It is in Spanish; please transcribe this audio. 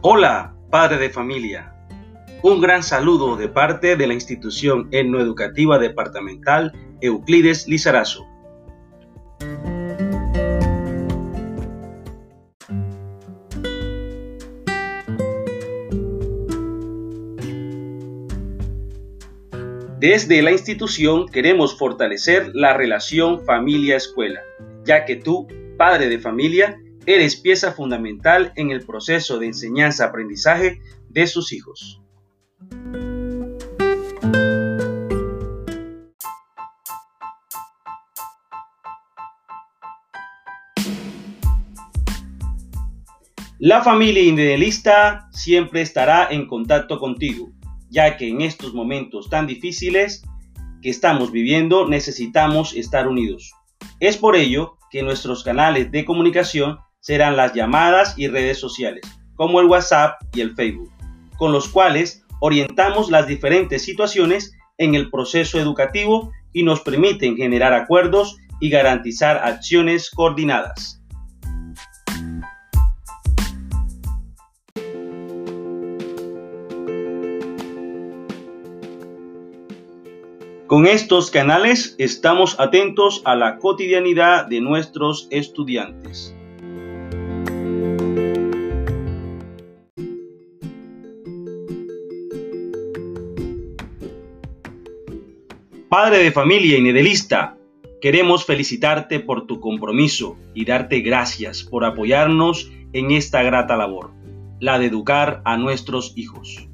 Hola, padre de familia. Un gran saludo de parte de la institución etnoeducativa departamental Euclides Lizarazo. Desde la institución queremos fortalecer la relación familia-escuela, ya que tú, padre de familia, eres pieza fundamental en el proceso de enseñanza-aprendizaje de sus hijos. La familia idealista siempre estará en contacto contigo ya que en estos momentos tan difíciles que estamos viviendo necesitamos estar unidos. Es por ello que nuestros canales de comunicación serán las llamadas y redes sociales, como el WhatsApp y el Facebook, con los cuales orientamos las diferentes situaciones en el proceso educativo y nos permiten generar acuerdos y garantizar acciones coordinadas. Con estos canales estamos atentos a la cotidianidad de nuestros estudiantes. Padre de familia y nedelista, queremos felicitarte por tu compromiso y darte gracias por apoyarnos en esta grata labor, la de educar a nuestros hijos.